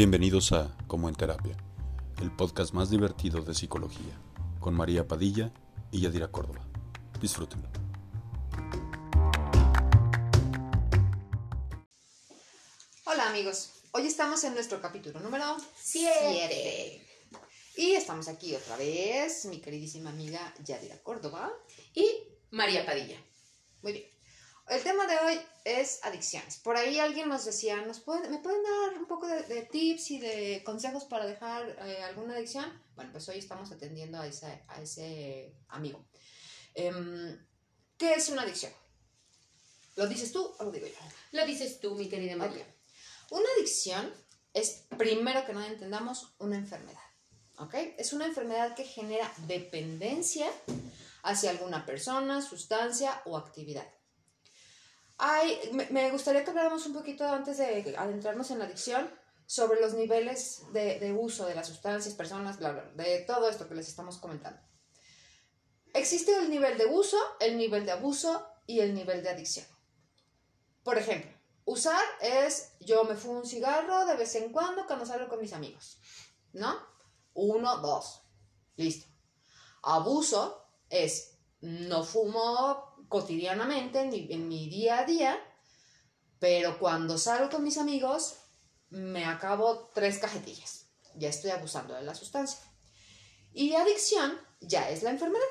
Bienvenidos a Como en Terapia, el podcast más divertido de psicología, con María Padilla y Yadira Córdoba. Disfrútenlo. Hola amigos, hoy estamos en nuestro capítulo número Siete. Y estamos aquí otra vez, mi queridísima amiga Yadira Córdoba. Y María Padilla. Muy bien. El tema de hoy es adicciones. Por ahí alguien nos decía, ¿nos puede- ¿me pueden dar un poco de, de tips y de consejos para dejar eh, alguna adicción? Bueno, pues hoy estamos atendiendo a ese, a ese amigo. Em, ¿Qué es una adicción? ¿Lo dices tú o lo digo yo? Lo dices tú, mi querida María. Una adicción es, primero que nada entendamos, una enfermedad. ¿Ok? Es una enfermedad que genera dependencia hacia alguna persona, sustancia o actividad. Hay, me, me gustaría que habláramos un poquito antes de adentrarnos en la adicción sobre los niveles de, de uso de las sustancias, personas, bla, bla, de todo esto que les estamos comentando. Existe el nivel de uso, el nivel de abuso y el nivel de adicción. Por ejemplo, usar es yo me fumo un cigarro de vez en cuando cuando salgo con mis amigos, ¿no? Uno, dos, listo. Abuso es no fumo cotidianamente en mi, en mi día a día, pero cuando salgo con mis amigos me acabo tres cajetillas. Ya estoy abusando de la sustancia. Y adicción ya es la enfermedad,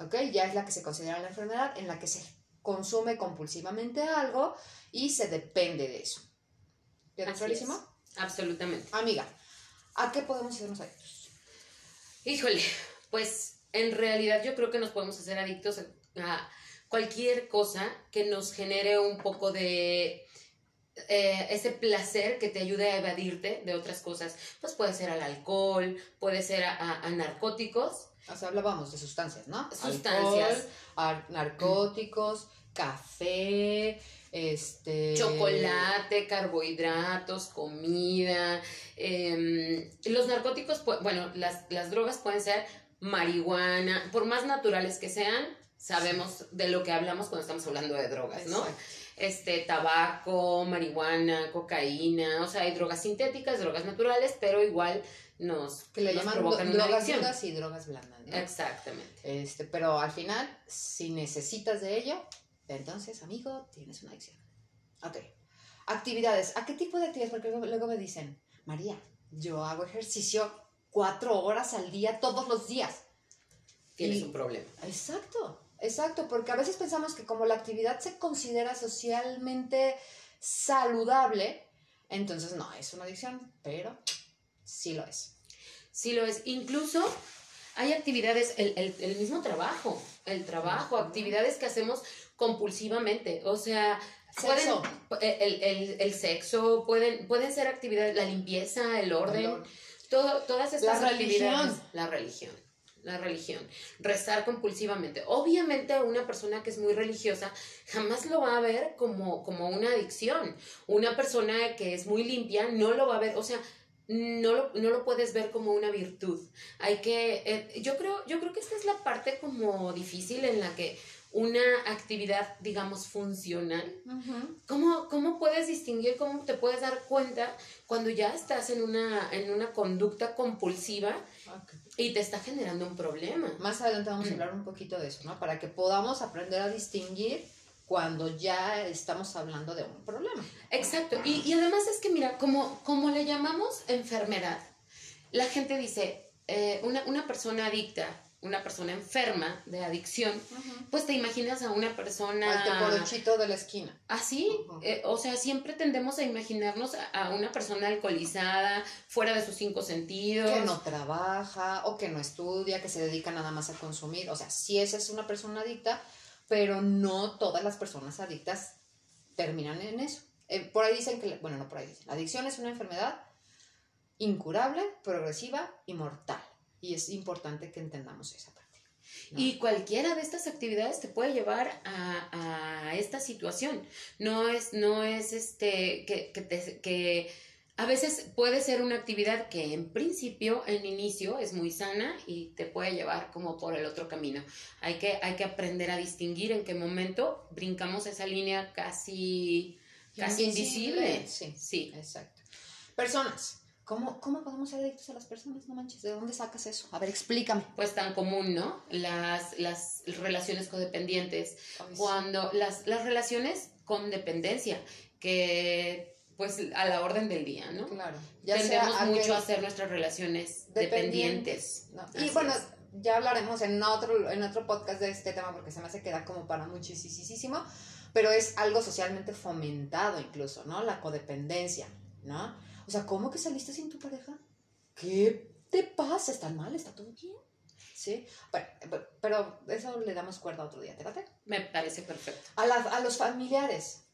¿ok? Ya es la que se considera la enfermedad en la que se consume compulsivamente algo y se depende de eso. ¿Quedó Así clarísimo? es. Absolutamente. Amiga, ¿a qué podemos hacernos adictos? Híjole, pues en realidad yo creo que nos podemos hacer adictos a- cualquier cosa que nos genere un poco de eh, ese placer que te ayude a evadirte de otras cosas. Pues puede ser al alcohol, puede ser a, a- a narcóticos. O sea, hablábamos de sustancias, ¿no? Sustancias. Alcohol, narcóticos, café, este... Chocolate, carbohidratos, comida. em, los narcóticos, pu- bueno, las, las drogas pueden ser marihuana, por más naturales que sean, sabemos de lo que hablamos cuando estamos hablando de drogas, ¿no? Exacto. Este, tabaco, marihuana, cocaína, o sea, hay drogas sintéticas, drogas naturales, pero igual nos, Que le nos llaman provocan una drogas adicción. duras y drogas blandas, ¿no? Exactamente. Este, pero al final, si necesitas de ello, entonces, amigo, tienes una adicción. Ok. Actividades. ¿A qué tipo de actividades? Porque luego me dicen, María, yo hago ejercicio cuatro horas al día, todos los días. Tienes Y- un problema. Exacto, exacto, porque a veces pensamos que como la actividad se considera socialmente saludable, entonces no, es una adicción, pero sí lo es. Sí lo es. Incluso hay actividades, el, el- el mismo trabajo, el trabajo, actividades que hacemos compulsivamente. O sea, Sexo. pueden, el, el- el sexo, pueden, pueden ser actividades, la limpieza, el orden. Todo, todas estas La religión. La religión. La religión. Rezar compulsivamente. Obviamente una persona que es muy religiosa jamás lo va a ver como, como una adicción. Una persona que es muy limpia no lo va a ver, o sea, no lo, no lo puedes ver como una virtud. Hay que, eh, yo creo, yo creo que esta es la parte como difícil en la que una actividad, digamos, funcional, ¿cómo, cómo puedes distinguir, cómo te puedes dar cuenta cuando ya estás en una, en una conducta compulsiva y te está generando un problema? Más adelante vamos a Mm. hablar un poquito de eso, ¿no? Para que podamos aprender a distinguir cuando ya estamos hablando de un problema. Exacto, y, y además es que mira, como, como le llamamos enfermedad, la gente dice, eh, una, una persona adicta, una persona enferma de adicción, pues te imaginas a una persona... Al teporochito de la esquina. Así, Ujú. eh, o sea, siempre tendemos a imaginarnos a, a una persona alcoholizada, fuera de sus cinco sentidos. Que no trabaja o que no estudia, que se dedica nada más a consumir. O sea, sí esa es una persona adicta, pero no todas las personas adictas terminan en eso. Eh, por ahí dicen que, bueno, no por ahí dicen, la adicción es una enfermedad incurable, progresiva y mortal. Y es importante que entendamos esa parte. ¿no? Y cualquiera de estas actividades te puede llevar a, a esta situación. No es, no es este, que, que, te- que a veces puede ser una actividad que en principio, en inicio, es muy sana y te puede llevar como por el otro camino. Hay que, hay que aprender a distinguir en qué momento brincamos esa línea casi, casi invisible. Sí, Sí. exacto. Personas. ¿Cómo, ¿Cómo podemos ser adictos a las personas? No manches, ¿de dónde sacas eso? A ver, explícame. Pues tan común, ¿no? Las, las relaciones codependientes. Ay, sí. Cuando las, las relaciones con dependencia, que pues a la orden del día, ¿no? Claro. Tendemos aquel mucho a hacer nuestras relaciones dependientes. No, Así Y bueno, es. ya hablaremos en otro, en otro podcast de este tema porque se me hace que da como para muchísimo, pero es algo socialmente fomentado incluso, ¿no? La codependencia, ¿no? O sea, ¿cómo que saliste sin tu pareja? ¿Qué te pasa? ¿Estás mal? ¿Está todo bien? Sí, pero- pero eso le damos cuerda otro día, ¿te late? Me parece perfecto. A, la- a los familiares,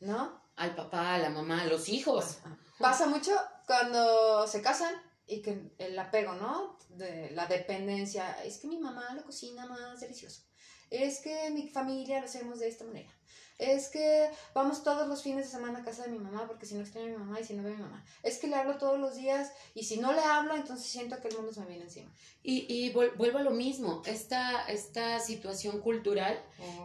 ¿no? Al papá, a la mamá, a los hijos. Ah, Pasa mucho cuando se casan y que el apego, ¿no? De la dependencia. Es que mi mamá lo cocina más delicioso. Es que mi familia lo hacemos de esta manera. Es que vamos todos los fines de semana a casa de mi mamá porque si no extraño a mi mamá y si no veo a mi mamá. Es que le hablo todos los días y si no le hablo entonces siento que el mundo se me viene encima. Y, y vuelvo a lo mismo, esta, esta situación cultural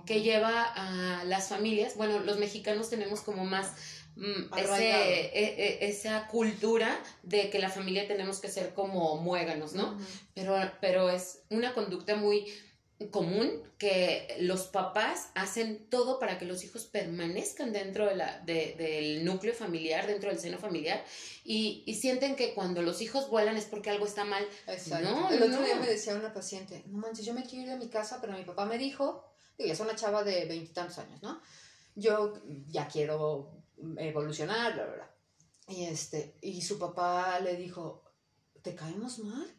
que lleva a las familias, bueno, los mexicanos tenemos como más mm, ese- e- e- esa cultura de que la familia tenemos que ser como muéganos, ¿no? Pero, pero es una conducta muy común que los papás hacen todo para que los hijos permanezcan dentro de la, de- del núcleo familiar, dentro del seno familiar, y, y sienten que cuando los hijos vuelan es porque algo está mal. Exacto. No, el otro no. día me decía una paciente, no manches, yo me quiero ir de mi casa, pero mi papá me dijo, ya es una chava de veintitantos años, ¿no? Yo ya quiero evolucionar, bla, bla, bla. Y, este, y su papá le dijo, ¿te caemos mal?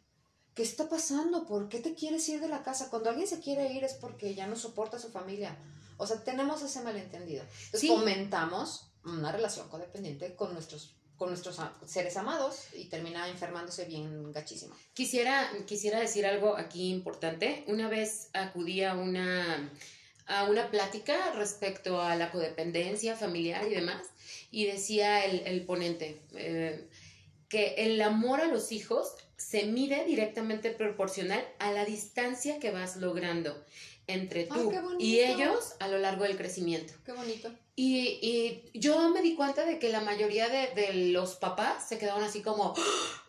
¿Qué está pasando? ¿Por qué te quieres ir de la casa? Cuando alguien se quiere ir es porque ya no soporta a su familia. O sea, tenemos ese malentendido. Entonces Sí. fomentamos una relación codependiente con nuestros, con nuestros seres amados y termina enfermándose bien gachísimo. Quisiera, quisiera decir algo aquí importante. Una vez acudí a una, a una plática respecto a la codependencia familiar y demás, y decía el, el ponente eh, que el amor a los hijos se mide directamente proporcional a la distancia que vas logrando entre Ay, tú y ellos a lo largo del crecimiento. Qué bonito. Y, y yo me di cuenta de que la mayoría de, de los papás se quedaron así como,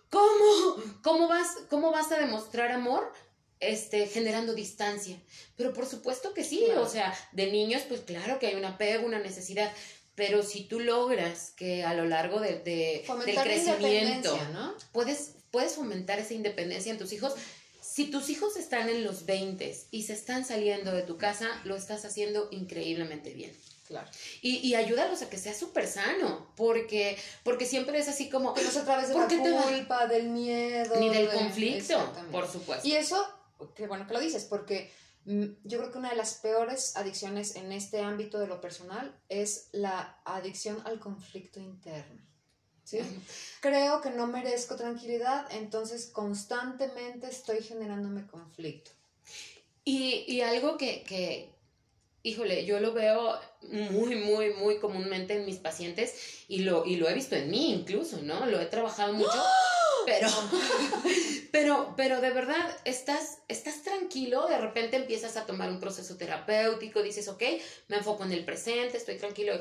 ¿cómo? ¿Cómo vas, cómo vas a demostrar amor? Este, generando distancia. Pero por supuesto que sí, Claro. o sea, de niños, pues claro que hay un apego, una necesidad. Pero si tú logras que a lo largo de, de- del crecimiento ¿no? puedes, puedes fomentar esa independencia en tus hijos. Si tus hijos están en los 20 y se están saliendo de tu casa, lo estás haciendo increíblemente bien. Claro. Y, y ayúdalos a que sea súper sano, porque, porque siempre es así como, Que no ¿Por la te culpa, del miedo. ni del de- conflicto, por supuesto. Y eso, qué bueno que lo dices, porque mm, yo creo que una de las peores adicciones en este ámbito de lo personal es la adicción al conflicto interno. ¿Sí? Creo que no merezco tranquilidad, entonces constantemente estoy generándome conflicto. Y, y algo que, que, híjole, yo lo veo muy, muy, muy comúnmente en mis pacientes y lo, y lo he visto en mí incluso, ¿no? Lo he trabajado mucho, pero, pero, pero de verdad, estás, estás tranquilo, de repente empiezas a tomar un proceso terapéutico, dices, ok, me enfoco en el presente, estoy tranquilo.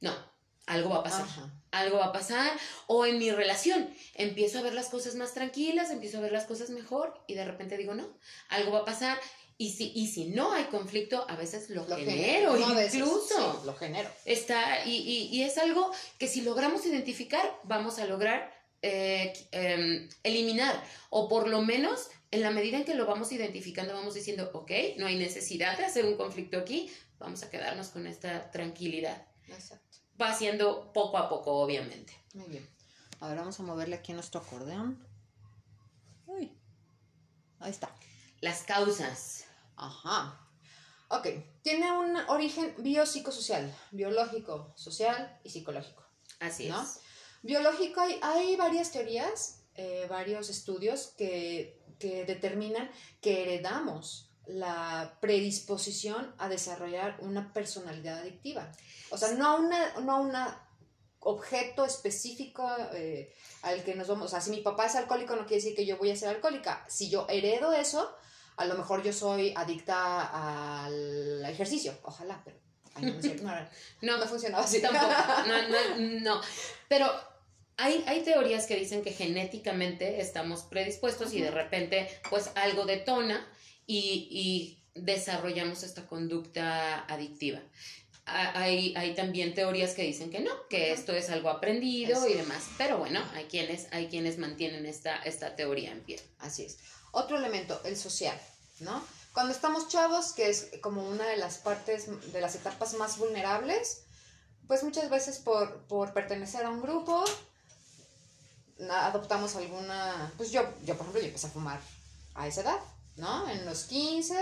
No, algo va a pasar Ajá. algo va a pasar, o en mi relación, empiezo a ver las cosas más tranquilas, empiezo a ver las cosas mejor y de repente digo, no, algo va a pasar. Y si, y si no hay conflicto, a veces lo, Lo genero, a veces, incluso. sí, lo genero. Está, y, y- y es algo que si logramos identificar, vamos a lograr eh, em, eliminar, o por lo menos en la medida en que lo vamos identificando, vamos diciendo, ok, no hay necesidad de hacer un conflicto aquí, vamos a quedarnos con esta tranquilidad. Exacto. Va siendo poco a poco, obviamente. Muy bien. Ahora vamos a moverle aquí nuestro acordeón. Uy. Ahí está. Las causas. Ajá. Ok. Tiene un origen biopsicosocial, biológico, social y psicológico. Así ¿No? es. Biológico, hay, hay varias teorías, eh, varios estudios que, que determinan que heredamos la predisposición a desarrollar una personalidad adictiva. O sea, no una, no una objeto específico eh, al que nos vamos, o sea, si mi papá es alcohólico no quiere decir que yo voy a ser alcohólica. Si yo heredo eso, a lo mejor yo soy adicta al ejercicio, ojalá, pero ay, no, no no, No, funcionaba así. tampoco. No, no, no. Pero hay, hay teorías que dicen que genéticamente estamos predispuestos y de repente pues algo detona y, y desarrollamos esta conducta adictiva. Hay, hay, también teorías que dicen que no, que esto es algo aprendido y demás. Pero bueno, hay quienes, hay quienes mantienen esta, esta teoría en pie. Así es. Otro elemento, el social, ¿no? Cuando estamos chavos, que es como una de las partes, de las etapas más vulnerables, pues muchas veces por, por pertenecer a un grupo, adoptamos alguna, pues yo, yo por ejemplo, yo empecé a fumar a esa edad, ¿no? En los 15,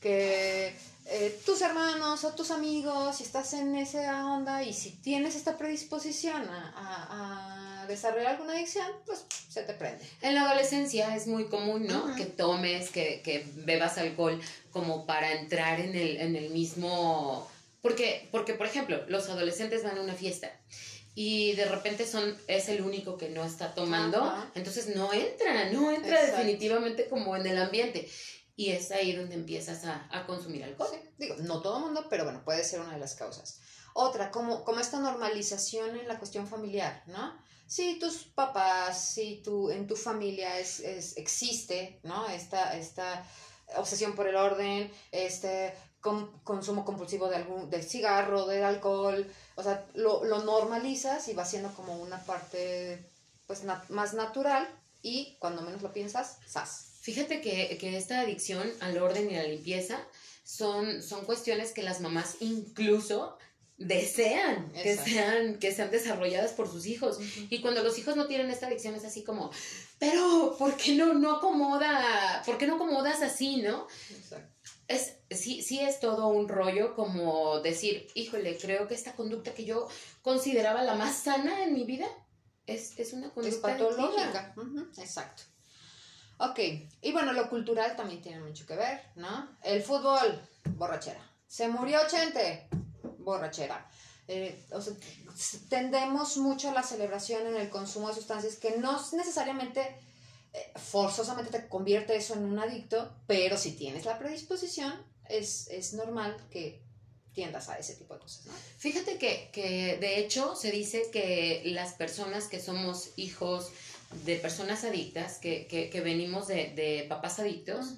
que eh, tus hermanos o tus amigos, si estás en esa onda y si tienes esta predisposición a, a, desarrollar alguna adicción, pues se te prende. En la adolescencia es muy común, ¿no? Que tomes, que, que, bebas alcohol como para entrar en el, en el mismo... Porque, porque, por ejemplo, los adolescentes van a una fiesta y de repente son es el único que no está tomando, entonces no entra, no entra definitivamente como en el ambiente. Y es ahí donde empiezas a, a consumir alcohol. Sí, digo, no todo el mundo, pero bueno, puede ser una de las causas. Otra, como, como esta normalización en la cuestión familiar, ¿no? Si tus papás, si tu, en tu familia es, es, existe, ¿no? Esta, esta obsesión por el orden, este consumo compulsivo de algún del cigarro, del alcohol, o sea, lo, lo normalizas y va siendo como una parte pues más natural y cuando menos lo piensas, ¡zas! Fíjate que, que, esta adicción al orden y a la limpieza son, son cuestiones que las mamás incluso desean que sean, que sean desarrolladas por sus hijos. Y cuando los hijos no tienen esta adicción es así como, pero ¿por qué no, no acomoda? ¿Por qué no acomodas así, no? Exacto. Es, sí, sí es todo un rollo como decir, híjole, creo que esta conducta que yo consideraba la más sana en mi vida es, es una conducta es patológica. Exacto. Ok, y bueno, lo cultural también tiene mucho que ver, ¿no? El fútbol, borrachera. Se murió Chente, borrachera. Eh, tendemos mucho a la celebración en el consumo de sustancias que no necesariamente, forzosamente te convierte eso en un adicto, pero si tienes la predisposición, es, es normal que tiendas a ese tipo de cosas. ¿no? Fíjate que, que de hecho se dice que las personas que somos hijos, de personas adictas, que, que, venimos de, de, papás adictos,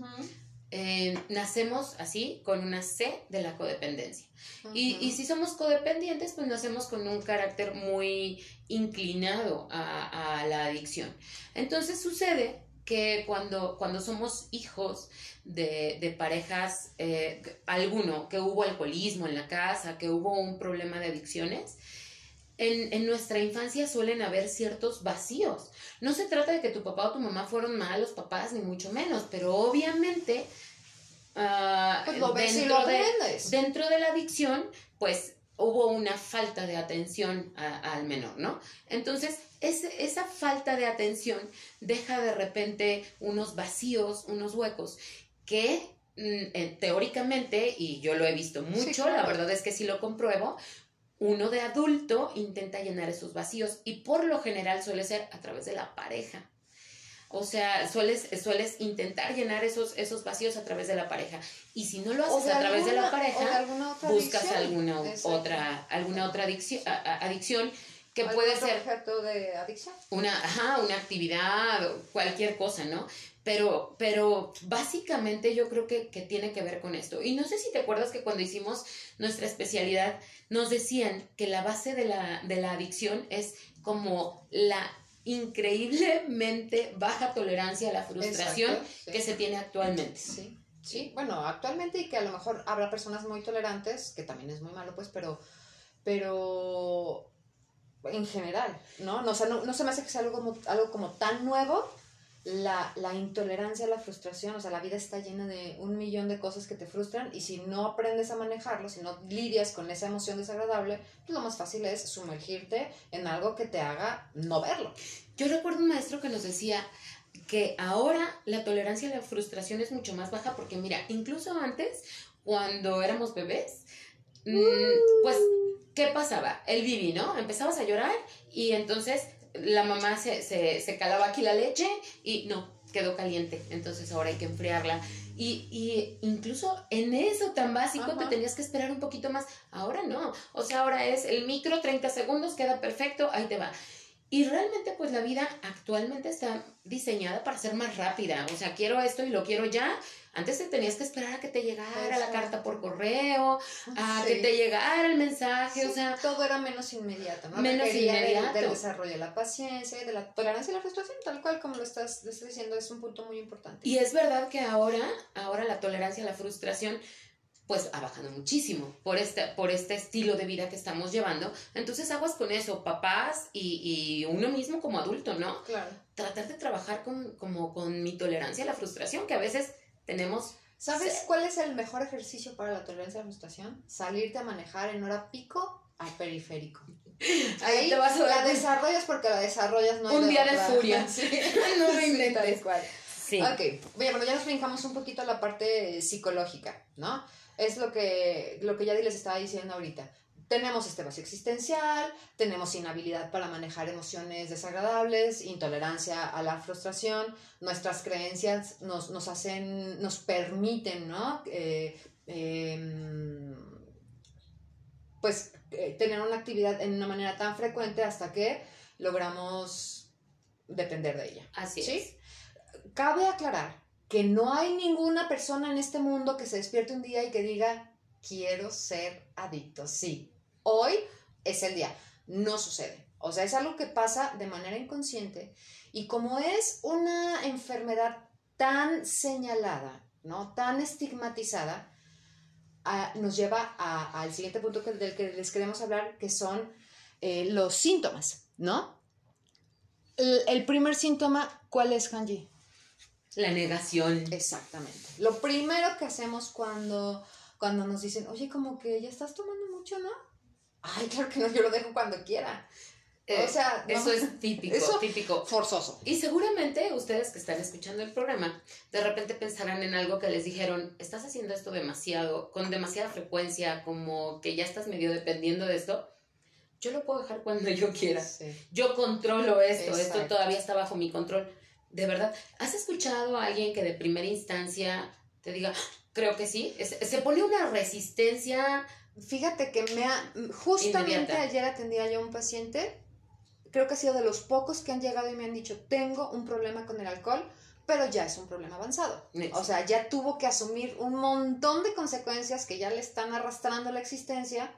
eh, nacemos así con una C de la codependencia. y, y, si somos codependientes, pues nacemos con un carácter muy inclinado a, a la adicción. Entonces sucede que cuando, cuando somos hijos de, de parejas, eh, alguno, que hubo alcoholismo en la casa, que hubo un problema de adicciones, en, en, nuestra infancia suelen haber ciertos vacíos. No se trata de que tu papá o tu mamá fueron malos papás, ni mucho menos, pero obviamente uh, pues dentro, de, dentro de la adicción, pues hubo una falta de atención al menor, ¿no? Entonces, esa falta de atención deja de repente unos vacíos, unos huecos que mm, eh, teóricamente, y yo lo he visto mucho, la verdad es que sí lo compruebo, uno de adulto intenta llenar esos vacíos y por lo general suele ser a través de la pareja. O sea, sueles, sueles intentar llenar esos, esos vacíos a través de la pareja. Y si no lo haces a través de la pareja, buscas alguna otra, alguna otra adicción, adicción que puede ser objeto de adicción. Una, ajá, una actividad, cualquier cosa, ¿no? Pero, pero básicamente yo creo que, que, tiene que ver con esto. Y no sé si te acuerdas que cuando hicimos nuestra especialidad nos decían que la base de la, de la adicción es como la increíblemente baja tolerancia a la frustración que se tiene actualmente. Sí. Sí, bueno, actualmente y que a lo mejor habrá personas muy tolerantes, que también es muy malo, pues, pero, pero en general, ¿no? No, no, no se me hace que sea algo como, algo como tan nuevo la, la, intolerancia la frustración, o sea, la vida está llena de un millón de cosas que te frustran y si no aprendes a manejarlo, si no lidias con esa emoción desagradable, pues lo más fácil es sumergirte en algo que te haga no verlo. Yo recuerdo un maestro que nos decía que ahora la tolerancia a la frustración es mucho más baja porque mira, incluso antes, cuando éramos bebés, mm, pues, ¿qué pasaba? El bibi, ¿no? Empezabas a llorar y entonces la mamá se, se, se, calaba aquí la leche y no, quedó caliente, entonces ahora hay que enfriarla. Y, y incluso en eso tan básico te tenías que esperar un poquito más. Ahora no. O sea, ahora es el micro, 30 segundos, queda perfecto, ahí te va. Y realmente pues la vida actualmente está diseñada para ser más rápida. O sea, quiero esto y lo quiero ya. Antes te tenías que esperar a que te llegara la carta por correo, a que te llegara el mensaje, o sea... Todo era menos inmediato, ¿no? Menos inmediato. Del, desarrollo de la paciencia, de la tolerancia y la frustración, tal cual como lo estás, lo estás diciendo, es un punto muy importante. Y es verdad que ahora, ahora la tolerancia a la frustración pues ha bajado muchísimo por este, por este estilo de vida que estamos llevando. Entonces aguas con eso, papás y, y uno mismo como adulto, ¿no? Claro. Tratar de trabajar con, como con mi tolerancia a la frustración, que a veces tenemos... ¿Sabes cuál es el mejor ejercicio para la tolerancia a la frustración? Salirte a manejar en hora pico al periférico. Ahí te vas a la desarrollas porque la desarrollas no Un día de furia. Sí. no me inventes. Sí. Ok, bueno, ya nos brincamos un poquito a la parte psicológica, ¿no? Es lo que, lo que ya les estaba diciendo ahorita. Tenemos este vacío existencial, tenemos inhabilidad para manejar emociones desagradables, intolerancia a la frustración, nuestras creencias nos, nos hacen, nos permiten, ¿no? Eh, em, pues eh, tener una actividad en una manera tan frecuente hasta que logramos depender de ella. Así es. Cabe aclarar que no hay ninguna persona en este mundo que se despierte un día y que diga, quiero ser adicto. Sí, hoy es el día. No sucede. O sea, es algo que pasa de manera inconsciente y como es una enfermedad tan señalada, ¿no? Tan estigmatizada, nos lleva al siguiente punto del que les queremos hablar, que son eh, los síntomas, ¿no? El, el, primer síntoma, ¿cuál es, Hanji? La negación. Exactamente. Lo primero que hacemos cuando, cuando nos dicen, oye, como que ya estás tomando mucho, ¿no? Ay, claro que no, yo lo dejo cuando quiera. o eh, sea, eso es típico, eso típico. Forzoso. Y seguramente ustedes que están escuchando el programa, de repente pensarán en algo que les dijeron, estás haciendo esto demasiado, con demasiada frecuencia, como que ya estás medio dependiendo de esto. Yo lo puedo dejar cuando yo quiera. Yo controlo esto, esto todavía está bajo mi control de verdad, ¿has escuchado a alguien que de primera instancia te diga, creo que sí? Se pone una resistencia. Fíjate que me ha. Justamente ayer atendía yo a un paciente, creo que ha sido de los pocos que han llegado y me han dicho, tengo un problema con el alcohol, pero ya es un problema avanzado. O sea, ya tuvo que asumir un montón de consecuencias que ya le están arrastrando la existencia.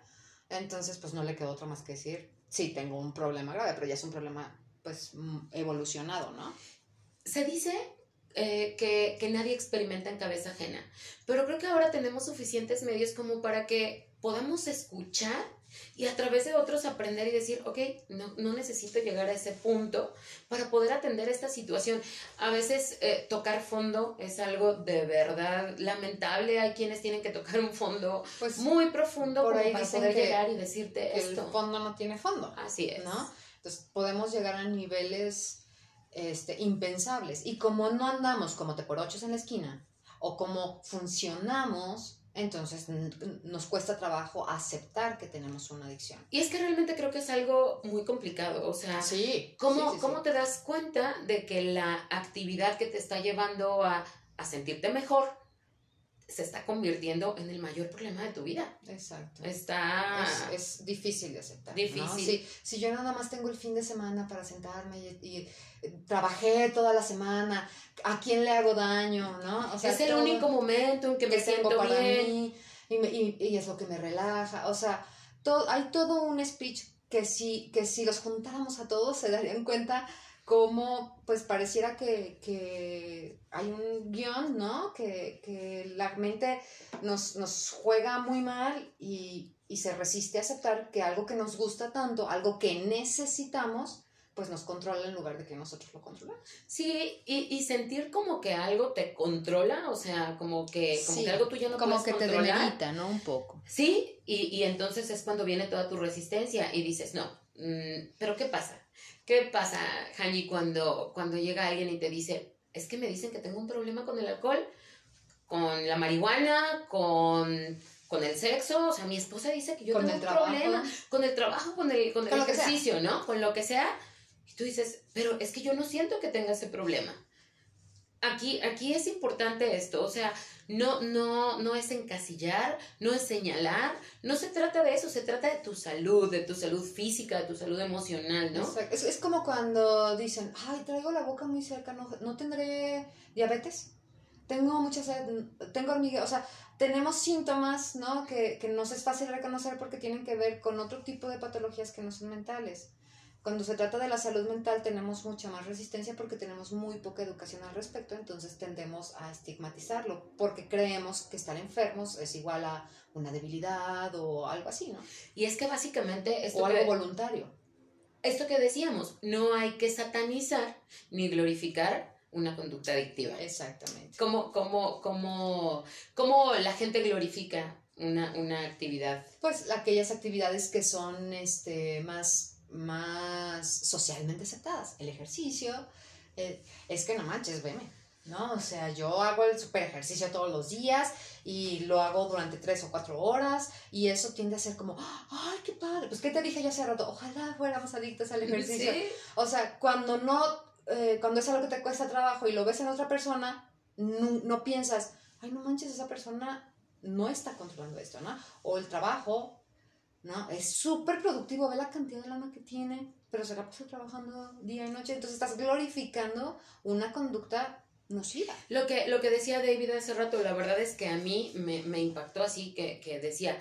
Entonces, pues no le quedó otro más que decir, sí, tengo un problema grave, pero ya es un problema, pues, evolucionado, ¿no? Se dice eh, que, que, nadie experimenta en cabeza ajena, pero creo que ahora tenemos suficientes medios como para que podamos escuchar y a través de otros aprender y decir, ok, no, no necesito llegar a ese punto para poder atender esta situación. A veces eh, tocar fondo es algo de verdad lamentable. Hay quienes tienen que tocar un fondo pues, muy profundo por ahí para poder llegar y decirte esto. El fondo no tiene fondo. Así es. ¿no? Entonces podemos llegar a niveles este, impensables. Y como no andamos como te por ochos en la esquina, o como funcionamos, entonces nos cuesta trabajo aceptar que tenemos una adicción. Y es que realmente creo que es algo muy complicado. O sea, sí, ¿cómo, ¿cómo te das cuenta de que la actividad que te está llevando a, a sentirte mejor se está convirtiendo en el mayor problema de tu vida. Exacto. Está... Es, difícil de aceptar. Difícil. Si, yo nada más tengo el fin de semana para sentarme y, eh, trabajé toda la semana, ¿a quién le hago daño? ¿no? O sea, es el único momento en que, me siento para Mí, y, es lo que me relaja. O sea, todo, hay todo un speech que si, que si los juntáramos a todos se darían cuenta cómo pues pareciera que, hay un guion, ¿no? Que, la mente nos, nos, juega muy mal y, se resiste a aceptar que algo que nos gusta tanto, algo que necesitamos, pues nos controla en lugar de que nosotros lo controlamos. Sí, y, sentir como que algo te controla, o sea, como que, como que algo tú ya no como que te demerita, ¿no? Un poco. Sí, y, entonces es cuando viene toda tu resistencia y dices, no, mm, pero ¿qué pasa? ¿Qué pasa, Hani, cuando, cuando llega alguien y te dice, es que me dicen que tengo un problema con el alcohol, con la marihuana, con, con el sexo? O sea, mi esposa dice que yo tengo un problema con el trabajo, con el, con el ejercicio, ¿no? Con lo que sea. Y tú dices, pero es que yo no siento que tenga ese problema. Aquí, aquí es importante esto, o sea, no, no, no es encasillar, no es señalar, no se trata de eso, se trata de tu salud, de tu salud física, de tu salud emocional, ¿no? Es, como cuando dicen, ay, traigo la boca muy cerca, ¿no, ¿no tendré diabetes? Tengo muchas, tengo hormigueo, o sea, tenemos síntomas, ¿no? Que, que nos es fácil reconocer porque tienen que ver con otro tipo de patologías que no son mentales. Cuando se trata de la salud mental tenemos mucha más resistencia porque tenemos muy poca educación al respecto, entonces tendemos a estigmatizarlo porque creemos que estar enfermos es igual a una debilidad o algo así, ¿no? Y es que básicamente... Esto o algo voluntario. Esto que decíamos, no hay que satanizar ni glorificar una conducta adictiva. Exactamente. Como, como, como, como la gente glorifica una, una actividad. Pues aquellas actividades que son este, más más socialmente aceptadas. El ejercicio, eh, es que no manches, veme, ¿no? O sea, yo hago el super ejercicio todos los días y lo hago durante tres o cuatro horas y eso tiende a ser como, ay, qué padre, pues, ¿qué te dije yo hace rato? Ojalá fuéramos adictos al ejercicio. O sea, cuando no, eh, cuando es algo que te cuesta trabajo y lo ves en otra persona, no, no piensas, ay, no manches, esa persona no está controlando esto, ¿no? O el trabajo, ¿no? Es súper productivo, ve la cantidad de lana que tiene, pero se la pasa trabajando día y noche, entonces estás glorificando una conducta nociva. Lo que, lo que decía David hace rato, la verdad es que a mí me, me impactó así, que, que decía,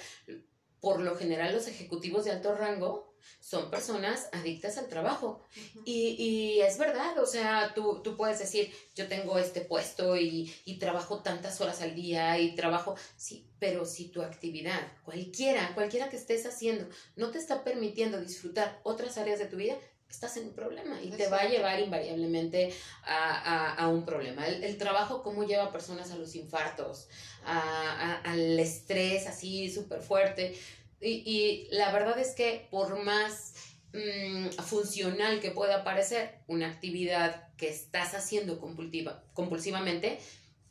por lo general los ejecutivos de alto rango son personas adictas al trabajo. y, y, es verdad, o sea, tú, tú, puedes decir, yo tengo este puesto y, y, trabajo tantas horas al día y trabajo, sí, pero si tu actividad, cualquiera, cualquiera que estés haciendo, no te está permitiendo disfrutar otras áreas de tu vida, estás en un problema y te va a llevar invariablemente a, a, a un problema. El, el, trabajo, cómo lleva a personas a los infartos, a, al estrés así súper fuerte. Y, la verdad es que por más mm, funcional que pueda parecer una actividad que estás haciendo compulsivamente,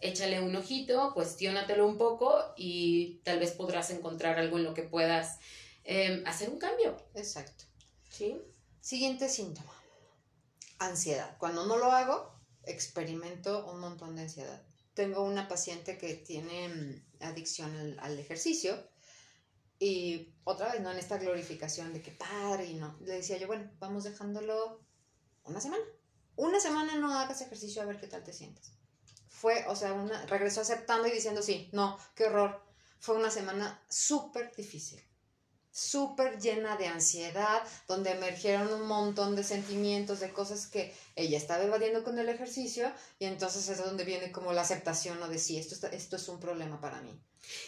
échale un ojito, cuestiónatelo un poco y tal vez podrás encontrar algo en lo que puedas em, hacer un cambio. Exacto. ¿Sí? Siguiente síntoma. Ansiedad. Cuando no lo hago, experimento un montón de ansiedad. Tengo una paciente que tiene mm, adicción al ejercicio y otra vez, ¿no? En esta glorificación de que padre y no. Le decía yo, bueno, vamos dejándolo una semana. Una semana no hagas ejercicio a ver qué tal te sientes. Fue, o sea, una, regresó aceptando y diciendo, sí, no, qué horror. Fue una semana súper difícil, súper llena de ansiedad, donde emergieron un montón de sentimientos, de cosas que ella estaba evadiendo con el ejercicio, y entonces es donde viene como la aceptación, ¿no? De sí, esto, esto es un problema para mí.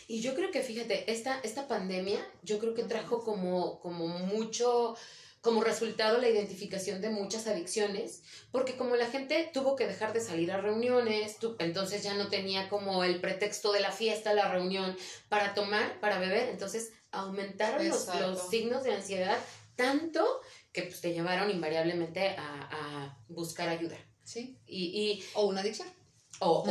Y yo creo que, fíjate, esta, esta pandemia, yo creo que trajo como, como mucho, como resultado la identificación de muchas adicciones, porque como la gente tuvo que dejar de salir a reuniones, entonces ya no tenía como el pretexto de la fiesta, la reunión, para tomar, para beber, entonces aumentaron los, los, signos de ansiedad tanto que pues, te llevaron invariablemente a, a buscar ayuda. Sí. Y, y, o una adicción. O,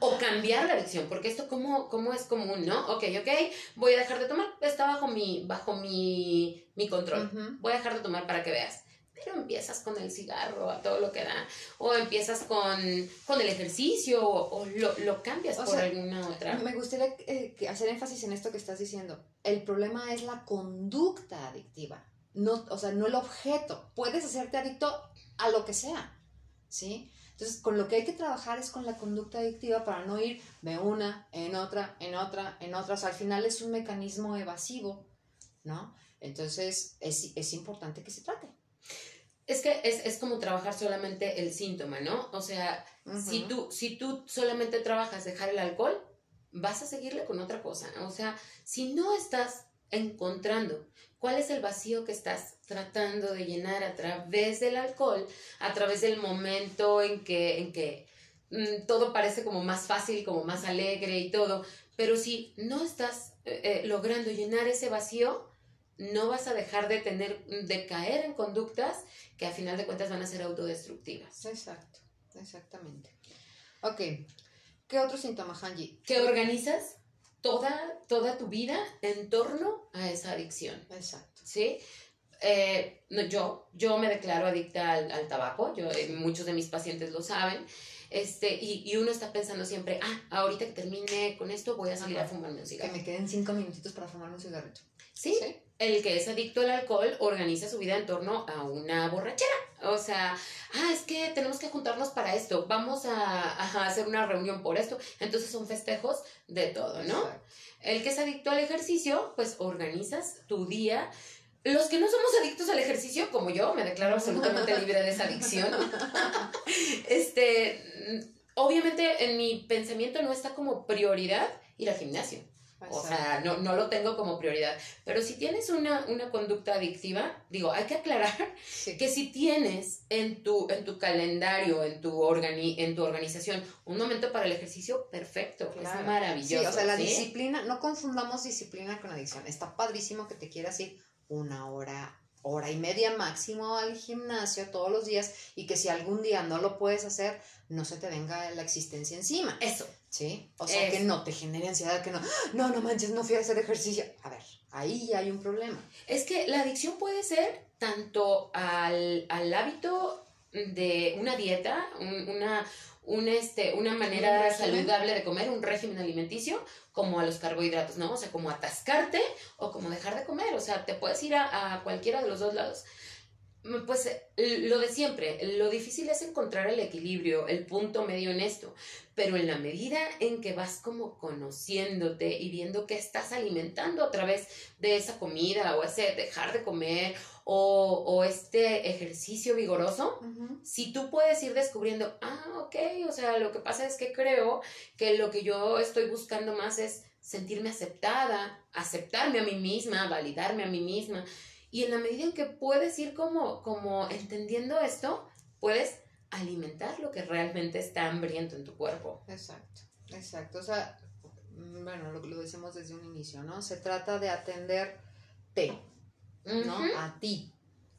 o, cambiar la adicción, porque esto como, como es común, ¿no? Ok, ok, voy a dejar de tomar, está bajo mi, bajo mi, mi control, voy a dejar de tomar para que veas. Pero empiezas con el cigarro, a todo lo que da, o empiezas con, con el ejercicio, o, lo, lo, cambias por alguna otra. Me gustaría eh, hacer énfasis en esto que estás diciendo. El problema es la conducta adictiva, no, o sea, no el objeto. Puedes hacerte adicto a lo que sea, ¿sí? Entonces, con lo que hay que trabajar es con la conducta adictiva para no ir de una en otra, en otra, en otra. O sea, al final es un mecanismo evasivo, ¿no? Entonces, es, es importante que se trate. Es que es, es, como trabajar solamente el síntoma, ¿no? O sea, si, tú, si tú solamente trabajas dejar el alcohol, vas a seguirle con otra cosa. O sea, si no estás encontrando cuál es el vacío que estás tratando de llenar a través del alcohol, a través del momento en que, en que mm, todo parece como más fácil, como más alegre y todo, pero si no estás eh, eh, logrando llenar ese vacío, no vas a dejar de tener, de caer en conductas que a final de cuentas van a ser autodestructivas. Exacto, exactamente. Ok, ¿qué otro síntoma, Hanji? Que organizas toda, toda tu vida en torno a esa adicción. Exacto. ¿Sí? eh, no, yo, yo me declaro adicta al, al tabaco, yo, eh, muchos de mis pacientes lo saben, este, y, y, uno está pensando siempre, ah, ahorita que termine con esto voy a salir Ajá. a fumarme un cigarro. Que me queden cinco minutitos para fumarme un cigarrito. ¿Sí? Sí. El que es adicto al alcohol organiza su vida en torno a una borrachera. O sea, ah, es que tenemos que juntarnos para esto, vamos a, a hacer una reunión por esto. Entonces son festejos de todo, ¿no? Exacto. El que es adicto al ejercicio, pues organizas tu día. Los que no somos adictos al ejercicio, como yo, me declaro absolutamente libre de esa adicción. este, mm, obviamente en mi pensamiento no está como prioridad ir al gimnasio. O sea, no, no lo tengo como prioridad. Pero si tienes una, una conducta adictiva, digo, hay que aclarar Sí. que si tienes en tu, en tu calendario, en tu, organi en tu organización, un momento para el ejercicio, perfecto, Claro. es maravilloso. Sí, o sea, la ¿sí? disciplina, no confundamos disciplina con adicción. Está padrísimo que te quieras ir una hora, hora y media máximo al gimnasio todos los días y que si algún día no lo puedes hacer, no se te venga la existencia encima. Eso. ¿Sí? O sea, que no te genere ansiedad, que no, no, no manches, no fui a hacer ejercicio. A ver, ahí ya hay un problema. Es que la adicción puede ser tanto al, al hábito de una dieta, un- una, un, este, una manera Un saludable de comer, un régimen alimenticio, como a los carbohidratos, ¿no? O sea, como atascarte o como dejar de comer. O sea, te puedes ir a, a cualquiera de los dos lados. Mm, Pues eh, lo de siempre, lo difícil es encontrar el equilibrio, el punto medio en esto, pero en la medida en que vas como conociéndote y viendo que estás alimentando a través de esa comida o ese dejar de comer o, o este ejercicio vigoroso, si tú puedes ir descubriendo, ah, ok, o sea, lo que pasa es que creo que lo que yo estoy buscando más es sentirme aceptada, aceptarme a mí misma, validarme a mí misma. Y en la medida en que puedes ir como, como entendiendo esto, puedes alimentar lo que realmente está hambriento en tu cuerpo. Exacto, exacto. O sea, bueno, lo, lo decimos desde un inicio, ¿no? Se trata de atenderte, ¿no? A ti,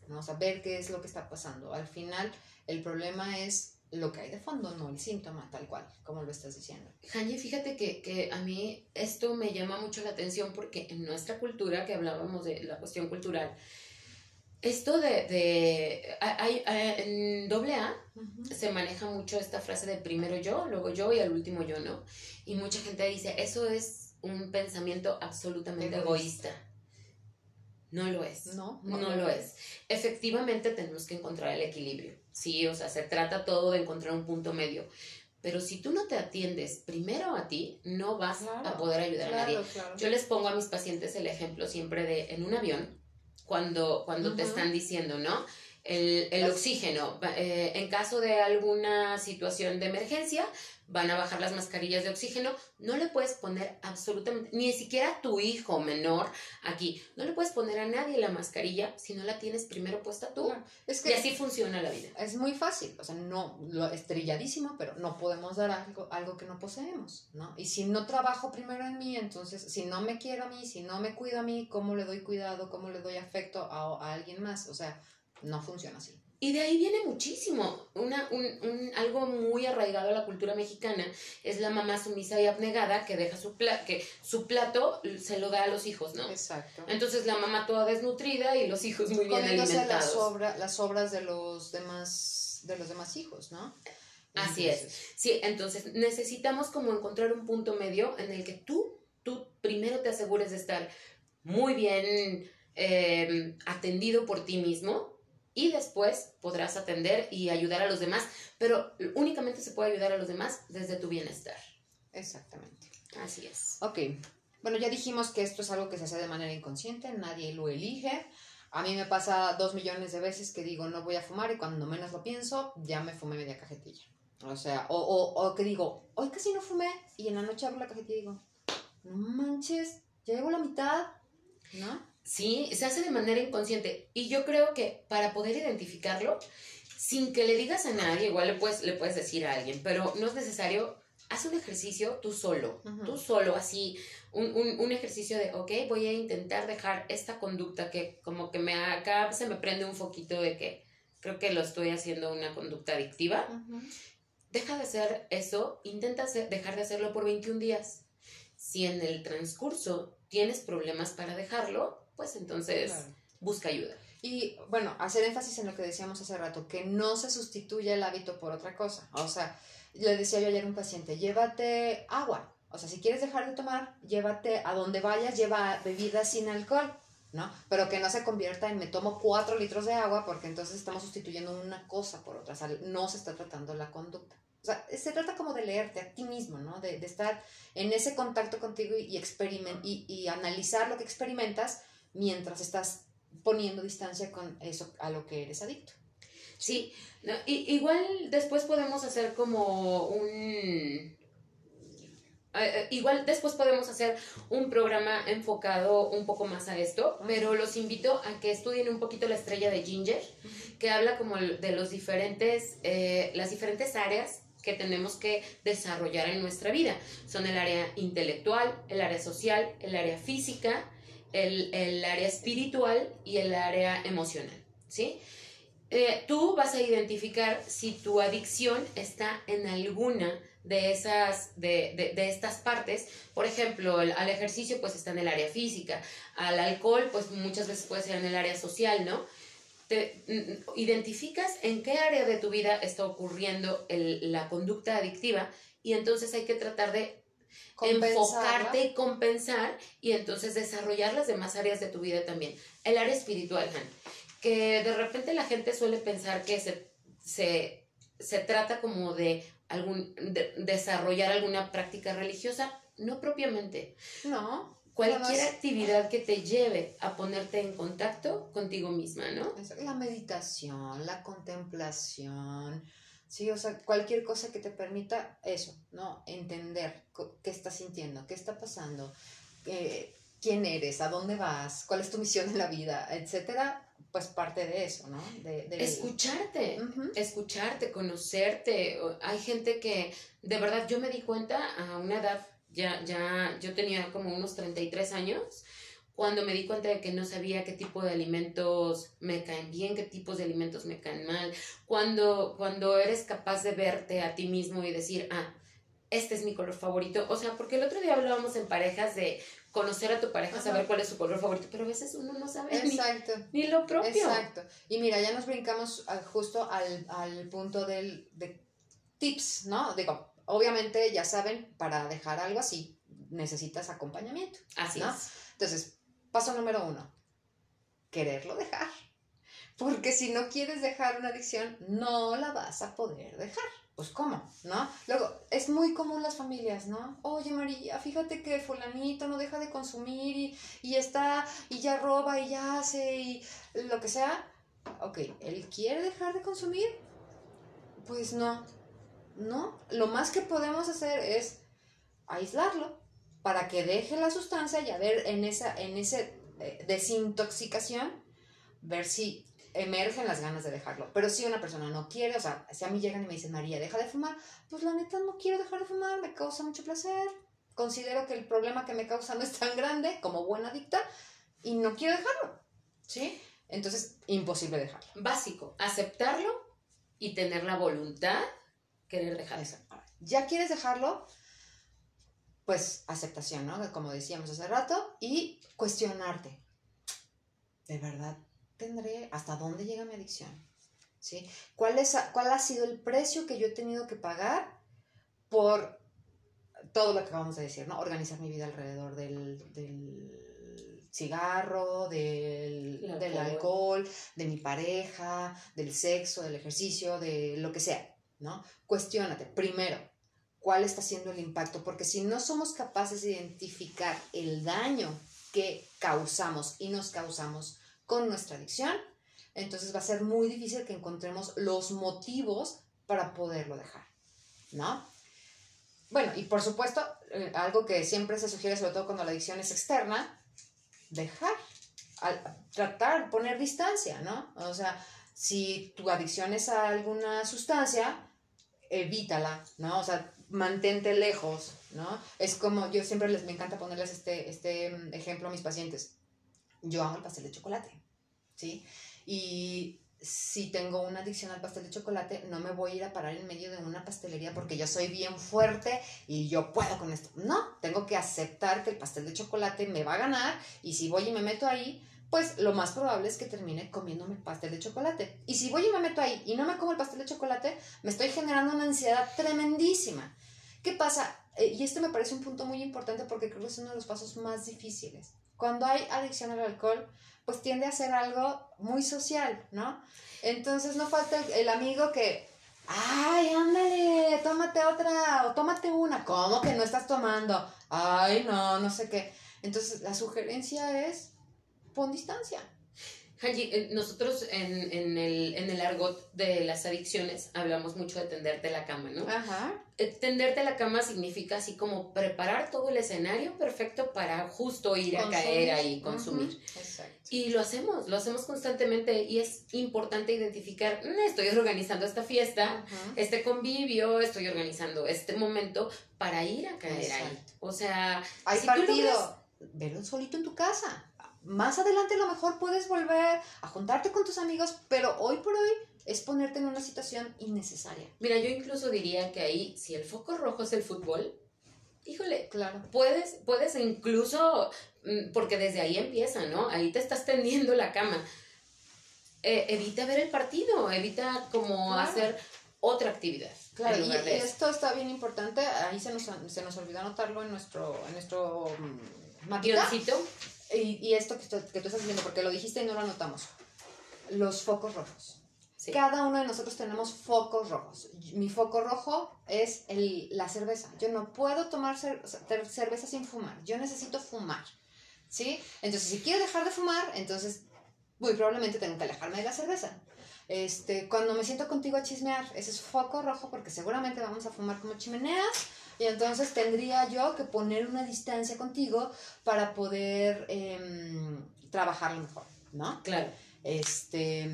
¿no? Saber qué es lo que está pasando. Al final, el problema es lo que hay de fondo, no el síntoma, tal cual, como lo estás diciendo. Janye, fíjate que, que a mí esto me llama mucho la atención porque en nuestra cultura, que hablábamos de la cuestión cultural, esto de, de hay, hay- en doble A se maneja mucho esta frase de primero yo, luego yo y al último yo, ¿no? Y mucha gente dice, eso es un pensamiento absolutamente Egoísta. egoísta. No lo es. No, No, lo es. Efectivamente tenemos que encontrar el equilibrio, ¿sí? O sea, se trata todo de encontrar un punto medio. Pero si tú no te atiendes primero a ti, no vas Claro, a poder ayudar a nadie. Claro. Yo les pongo a mis pacientes el ejemplo siempre de en un avión, cuando, cuando te están diciendo, ¿no? El, el oxígeno, eh, en caso de alguna situación de emergencia, van a bajar las mascarillas de oxígeno, no le puedes poner absolutamente, ni siquiera a tu hijo menor aquí, no le puedes poner a nadie la mascarilla si no la tienes primero puesta tú. Es Y así funciona la vida. es muy fácil, o sea, no, lo estrelladísimo, pero no podemos dar algo, algo que no poseemos, ¿no? Y si no trabajo primero en mí, entonces, si no me quiero a mí, si no me cuido a mí, ¿cómo le doy cuidado, cómo le doy afecto a, a alguien más? O sea, no funciona así. Y de ahí viene muchísimo. Una, un, un- algo muy arraigado a la cultura mexicana es la mamá sumisa y abnegada que deja su, pla que su plato se lo da a los hijos, ¿no? Exacto. Entonces la mamá toda desnutrida y los hijos muy bien Comiéndose las, alimentados. sobra, las sobras de los demás, de los demás hijos, ¿no? Así es. Sí, entonces necesitamos como encontrar un punto medio en el que tú, tú primero te asegures de estar muy bien eh, atendido por ti mismo y después podrás atender y ayudar a los demás, pero únicamente se puede ayudar a los demás desde tu bienestar. Exactamente. Así es. Ok, bueno, ya dijimos que esto es algo que se hace de manera inconsciente, nadie lo elige. A mí me pasa dos millones de veces que digo no voy a fumar y cuando menos lo pienso ya me fumé media cajetilla. O sea, o, o, o que digo, hoy casi no fumé y en la noche abro la cajetilla y digo, no manches, ya llevo la mitad, ¿no? Sí, se hace de manera inconsciente y yo creo que para poder identificarlo, sin que le digas a nadie, igual le puedes, le puedes decir a alguien, pero no es necesario, haz un ejercicio tú solo, tú solo, así, un, un, un ejercicio de, ok, voy a intentar dejar esta conducta que como que me acá se me prende un foquito de que creo que lo estoy haciendo una conducta adictiva. Deja de hacer eso, intenta hacer- dejar de hacerlo por 21 días. Si en el transcurso tienes problemas para dejarlo, pues entonces Claro. busca ayuda. Y bueno, hacer énfasis en lo que decíamos hace rato, que no se sustituye el hábito por otra cosa. O sea, le decía yo ayer a un paciente, llévate agua. O sea, si quieres dejar de tomar, llévate a donde vayas, lleva bebidas sin alcohol, ¿no? Pero que no se convierta en me tomo cuatro litros de agua porque entonces estamos sustituyendo una cosa por otra. O sea, no se está tratando la conducta. O sea, se trata como de leerte a ti mismo, ¿no? De, de estar en ese contacto contigo y, y, y analizar lo que experimentas mientras estás poniendo distancia con eso a lo que eres adicto. Sí, igual después podemos hacer como un... Eh, igual después podemos hacer un programa enfocado un poco más a esto, pero los invito a que estudien un poquito la estrella de Ginger, que habla como de los diferentes, eh, las diferentes áreas que tenemos que desarrollar en nuestra vida. Son el área intelectual, el área social, el área física, el, área espiritual y el área emocional, ¿sí? Eh, tú vas a identificar si tu adicción está en alguna de esas, de, estas partes. Por ejemplo, al ejercicio pues está en el área física, al alcohol pues muchas veces puede ser en el área social, ¿no? Te, mm, identificas en qué área de tu vida está ocurriendo la conducta adictiva y entonces hay que tratar de enfocarte y compensar y entonces desarrollar las demás áreas de tu vida también. El área espiritual, Han, que de repente la gente suele pensar que se, se, se trata como de, algún, desarrollar alguna práctica religiosa, no propiamente. No. Cualquier actividad que te lleve a ponerte en contacto contigo misma, ¿no? La meditación, la contemplación, Sí, o sea, cualquier cosa que te permita eso, ¿no? Entender qué estás sintiendo, qué está pasando, eh, quién eres, a dónde vas, cuál es tu misión en la vida, etcétera, pues parte de eso, ¿no? De, Escucharte, escucharte, conocerte. Hay gente que, de verdad, yo me di cuenta a una edad, ya, ya, yo tenía como unos 33 años, cuando me di cuenta de que no sabía qué tipo de alimentos me caen bien, qué tipos de alimentos me caen mal, cuando, cuando eres capaz de verte a ti mismo y decir, ah, este es mi color favorito. O sea, porque el otro día hablábamos en parejas de conocer a tu pareja, saber cuál es su color favorito, pero a veces uno no sabe Exacto. Ni, lo propio. Exacto. Y mira, ya nos brincamos justo al, al punto del, de tips, ¿no? Digo, obviamente ya saben, para dejar algo así necesitas acompañamiento. Así ¿no? es. Entonces, Paso número uno, quererlo dejar. Porque si no quieres dejar una adicción, no la vas a poder dejar. Pues cómo, ¿no? Luego, es muy común las familias, ¿no? Oye María, fíjate que fulanito no deja de consumir y, está, y ya roba y ya hace y lo que sea. Ok, ¿él quiere dejar de consumir? Pues no, ¿no? Lo más que podemos hacer es aislarlo, para que deje la sustancia y a ver en esa en ese, eh, desintoxicación, ver si emergen las ganas de dejarlo. Pero si una persona no quiere, o sea, si a mí llegan y me dicen, María, deja de fumar, pues la neta no quiero dejar de fumar, me causa mucho placer. Considero que el problema que me causa no es tan grande como buena adicta y no quiero dejarlo. ¿Sí? Entonces, imposible dejarlo. Básico, aceptarlo y tener la voluntad, querer dejar eso. Ya quieres dejarlo, pues aceptación, ¿no? Como decíamos hace rato, y cuestionarte. ¿De verdad tendré hasta dónde llega mi adicción? ¿Sí? ¿Cuál, es, ¿Cuál ha sido el precio que yo he tenido que pagar por todo lo que acabamos de decir, ¿no? Organizar mi vida alrededor del, cigarro, del, del alcohol, de mi pareja, del sexo, del ejercicio, de lo que sea, ¿no? Cuestiónate. Primero, cuál está siendo el impacto, porque si no somos capaces de identificar el daño que causamos y nos causamos con nuestra adicción, entonces va a ser muy difícil que encontremos los motivos para poderlo dejar, ¿no? Bueno, y por supuesto, eh, algo que siempre se sugiere, sobre todo cuando la adicción es externa, dejar, tratar, poner distancia, ¿no? O sea, si tu adicción es a alguna sustancia, evítala, ¿no? O sea, mantente lejos, ¿no? Es como, yo siempre les, me encanta ponerles este, este ejemplo a mis pacientes. Yo amo el pastel de chocolate, ¿sí? Y si tengo una adicción al pastel de chocolate, no me voy a ir a parar en medio de una pastelería porque yo soy bien fuerte y yo puedo con esto. No, tengo que aceptar que el pastel de chocolate me va a ganar y si voy y me meto ahí, pues lo más probable es que termine comiéndome pastel de chocolate. Y si voy y me meto ahí y no me como el pastel de chocolate, me estoy generando una ansiedad tremendísima. ¿Qué pasa? Eh, y este me parece un punto muy importante porque creo que es uno de los pasos más difíciles. Cuando hay adicción al alcohol, pues tiende a ser algo muy social, ¿no? Entonces no falta el, el amigo que, ay, ándale, tómate otra o tómate una. ¿Cómo que no estás tomando? Ay, no, no sé qué. Entonces la sugerencia es pon distancia. Hanji, eh, nosotros en, en, el, en el argot de las adicciones hablamos mucho de tenderte la cama, ¿no? Ajá. Eh, Tenderte la cama significa así como preparar todo el escenario perfecto para justo ir a Consumir. caer ahí, consumir. Exacto. Y lo hacemos, lo hacemos constantemente y es importante identificar, "Mm, estoy organizando esta fiesta, Ajá. este convivio, estoy organizando este momento para ir a caer ahí. Exacto. O sea, Hay si tú partido. Velo solito en tu casa. Más adelante a lo mejor puedes volver a juntarte con tus amigos, pero hoy por hoy es ponerte en una situación innecesaria. Mira, yo incluso diría que ahí, si el foco rojo es el fútbol, híjole, Claro. puedes, puedes incluso, mm, porque desde ahí empieza, ¿no? Ahí te estás tendiendo la cama. Eh, evita ver el partido, evita como Claro. hacer otra actividad. Claro, y, esto está bien importante. Ahí se nos, se nos olvidó anotarlo en nuestro, en nuestro mm, mapita. Y, y esto que, tú- que tú estás viendo, porque lo dijiste y no lo anotamos. Los focos rojos. sí. Cada uno de nosotros tenemos focos rojos. Mi foco rojo es el, la cerveza. Yo no puedo tomar cer- cerveza sin fumar. Yo necesito fumar. ¿Sí? Entonces, si quiero dejar de fumar, entonces muy probablemente tengo que alejarme de la cerveza. Este, cuando me siento contigo a chismear, ese es foco rojo porque seguramente vamos a fumar como chimeneas y entonces tendría yo que poner una distancia contigo para poder em, trabajar mejor, ¿no? Claro. este,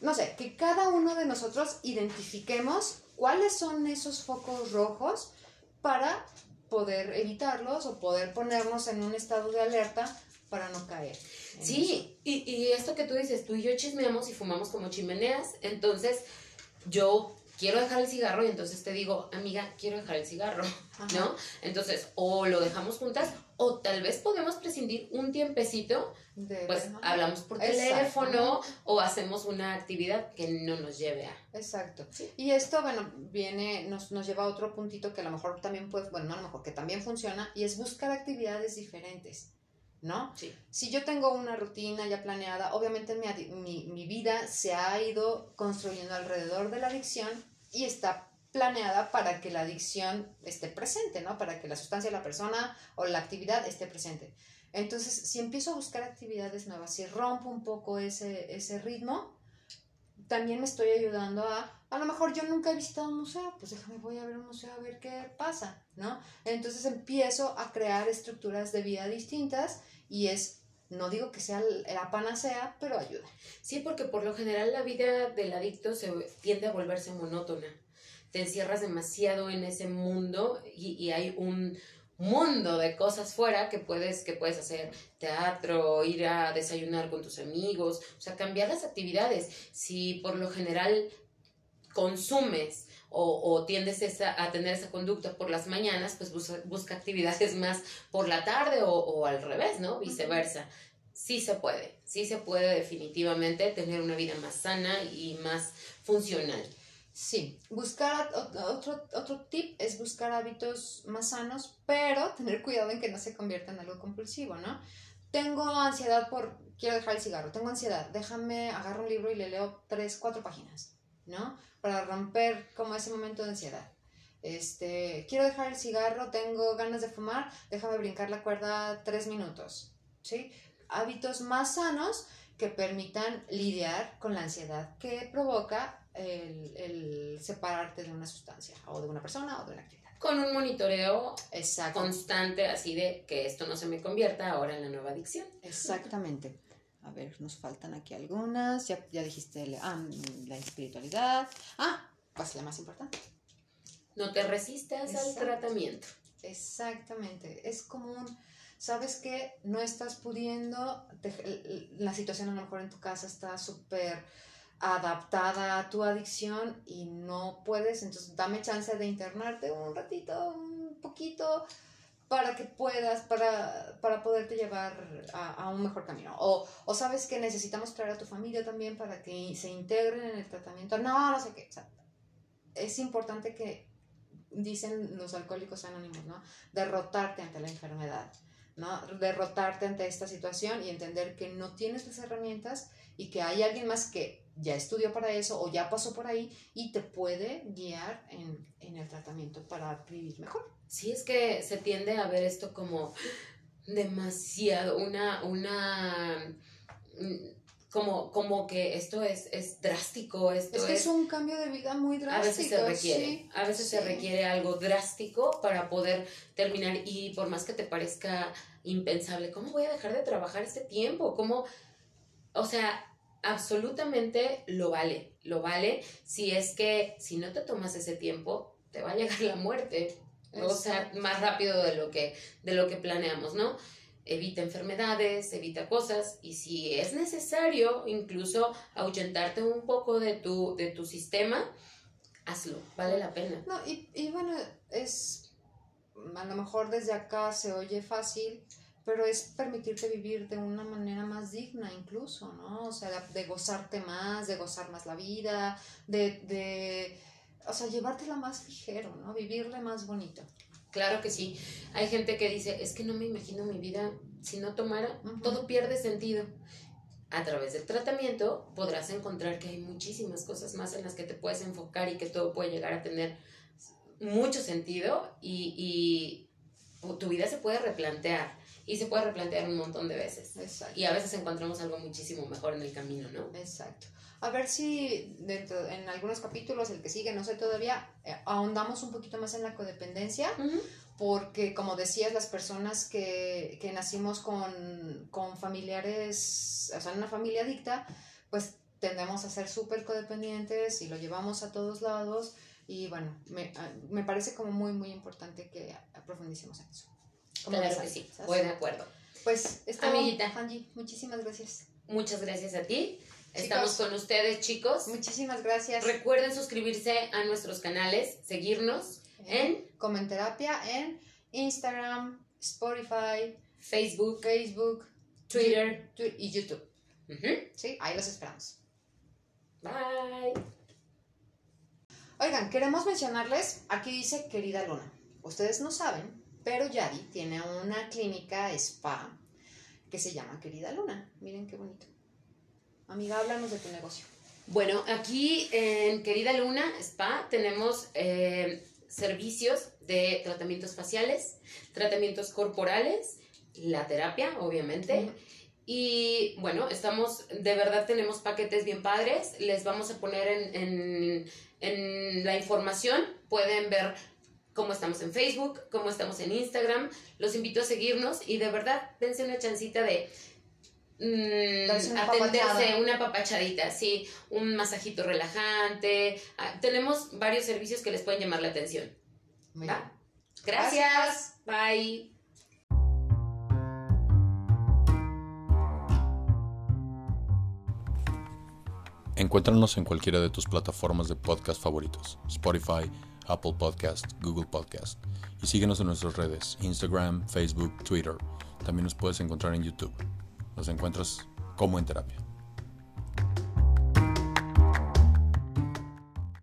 no sé, que cada uno de nosotros identifiquemos cuáles son esos focos rojos para poder evitarlos o poder ponernos en un estado de alerta para no caer. Sí, y, y esto que tú dices, tú y yo chismeamos y fumamos como chimeneas, entonces yo quiero dejar el cigarro y entonces te digo, amiga, quiero dejar el cigarro. Ajá. ¿no? Entonces, o lo dejamos juntas, o tal vez podemos prescindir un tiempecito, De- pues hablamos por teléfono o hacemos una actividad que no nos lleve a... Exacto. Sí. Y esto, bueno, viene, nos, nos lleva a otro puntito que a lo mejor también puede, bueno, no a lo mejor, que también funciona, y es buscar actividades diferentes, ¿no? Sí. Si yo tengo una rutina ya planeada, obviamente mi, mi vida se ha ido construyendo alrededor de la adicción y está planeada para que la adicción esté presente, ¿no? Para que la sustancia de la persona o la actividad esté presente. Entonces, si empiezo a buscar actividades nuevas, si rompo un poco ese, ese ritmo, también me estoy ayudando a, a lo mejor yo nunca he visitado un museo, pues déjame, voy a ver un museo a ver qué pasa, ¿no? Entonces empiezo a crear estructuras de vida distintas y es, no digo que sea la panacea, pero ayuda. Sí, porque por lo general la vida del adicto se tiende a volverse monótona. Te encierras demasiado en ese mundo y, y hay un mundo de cosas fuera que puedes, que puedes hacer teatro, ir a desayunar con tus amigos, o sea, cambiar las actividades. Si por lo general consumes o, o tiendes esa- a tener esa conducta por las mañanas, pues busca, busca actividades más por la tarde o, o al revés, ¿no? Viceversa. Sí se puede, sí se puede definitivamente tener una vida más sana y más funcional. Sí, buscar ot- otro, otro tip es buscar hábitos más sanos, pero tener cuidado en que no se convierta en algo compulsivo, ¿no? Tengo ansiedad por, quiero dejar el cigarro, tengo ansiedad, déjame, agarro un libro y le leo tres, cuatro páginas, ¿no? Para romper como ese momento de ansiedad. Este, quiero dejar el cigarro, tengo ganas de fumar, déjame brincar la cuerda tres minutos, ¿sí? Hábitos más sanos que permitan lidiar con la ansiedad que provoca el, el separarte de una sustancia o de una persona o de una actividad. Con un monitoreo Exacto. constante así de que esto no se me convierta ahora en la nueva adicción. Exactamente. A ver, nos faltan aquí algunas. Ya, ya dijiste la, ah, la espiritualidad. Ah, pues la más importante. No te resistas al tratamiento. Exactamente. Es común. Sabes que no estás pudiendo, te- la situación a lo mejor en tu casa está súper adaptada a tu adicción y no puedes, entonces dame chance de internarte un ratito, un poquito, para que puedas, para, para poderte llevar a, a un mejor camino. O, o, sabes que necesitamos traer a tu familia también para que se integren en el tratamiento. No, no sé qué. Es importante que, dicen los alcohólicos anónimos, ¿no? Derrotarte ante la enfermedad, ¿no? Derrotarte ante esta situación y entender que no tienes las herramientas y que hay alguien más que ya estudió para eso o ya pasó por ahí y te puede guiar en, en el tratamiento para vivir mejor. Sí, es que se tiende a ver esto como demasiado, una, una, como, como que esto es, es drástico, esto es que es, un cambio de vida muy drástico. A veces se requiere, a veces se requiere algo drástico para poder terminar y por más que te parezca impensable, ¿cómo voy a dejar de trabajar este tiempo? ¿Cómo? O sea, absolutamente lo vale, lo vale si es que si no te tomas ese tiempo, te va a llegar la muerte o sea, más rápido de lo que, de lo que planeamos, ¿no? Evita enfermedades, evita cosas y si es necesario incluso ahuyentarte un poco de tu, de tu sistema, hazlo, vale la pena. No, y, y bueno, es, a lo mejor desde acá se oye fácil, pero es permitirte vivir de una manera más digna incluso, ¿no? O sea, de gozarte más, de gozar más la vida, de, de o sea, llevártela más ligero, ¿no? Vivirle más bonito. Claro que sí. Hay gente que dice, es que no me imagino mi vida si no tomara, todo pierde sentido. A través del tratamiento podrás encontrar que hay muchísimas cosas más en las que te puedes enfocar y que todo puede llegar a tener mucho sentido y, y tu vida se puede replantear y se puede replantear un montón de veces. Exacto. Y a veces encontramos algo muchísimo mejor en el camino, ¿no? Exacto. A ver si dentro, en algunos capítulos, el que sigue, no sé todavía, eh, ahondamos un poquito más en la codependencia, porque como decías, las personas que, que nacimos con, con, familiares, o sea, en una familia adicta, pues tendemos a ser súper codependientes y lo llevamos a todos lados. Y bueno, me, ah, me parece como muy, muy importante que profundicemos en eso. Claro que sí, voy de acuerdo. Pues, está Amiguita. Angie, muchísimas gracias. Muchas gracias a ti. Estamos con ustedes, chicos. Muchísimas gracias. Recuerden suscribirse a nuestros canales, seguirnos en, Comenterapia en Instagram, Spotify, Facebook, Facebook, Twitter, y YouTube. Sí, ahí los esperamos. Bye. Oigan, queremos mencionarles, aquí dice querida Luna. Ustedes no saben, pero Yadi tiene una clínica spa que se llama Querida Luna. Miren qué bonito. Amiga, háblanos de tu negocio. Bueno, aquí en Querida Luna Spa tenemos eh, servicios de tratamientos faciales, tratamientos corporales, la terapia, obviamente. Y bueno, estamos, de verdad tenemos paquetes bien padres. Les vamos a poner en, en la información. Pueden ver cómo estamos en Facebook, cómo estamos en Instagram. Los invito a seguirnos y de verdad dense una chancita de Mm, atenderse, una papachadita, sí, un masajito relajante. Ah, tenemos varios servicios que les pueden llamar la atención. Gracias. Bye. Encuéntranos en cualquiera de tus plataformas de podcast favoritos, Spotify, Apple Podcast, Google Podcast. Y síguenos en nuestras redes, Instagram, Facebook, Twitter. También nos puedes encontrar en YouTube. Nos encuentras como en terapia.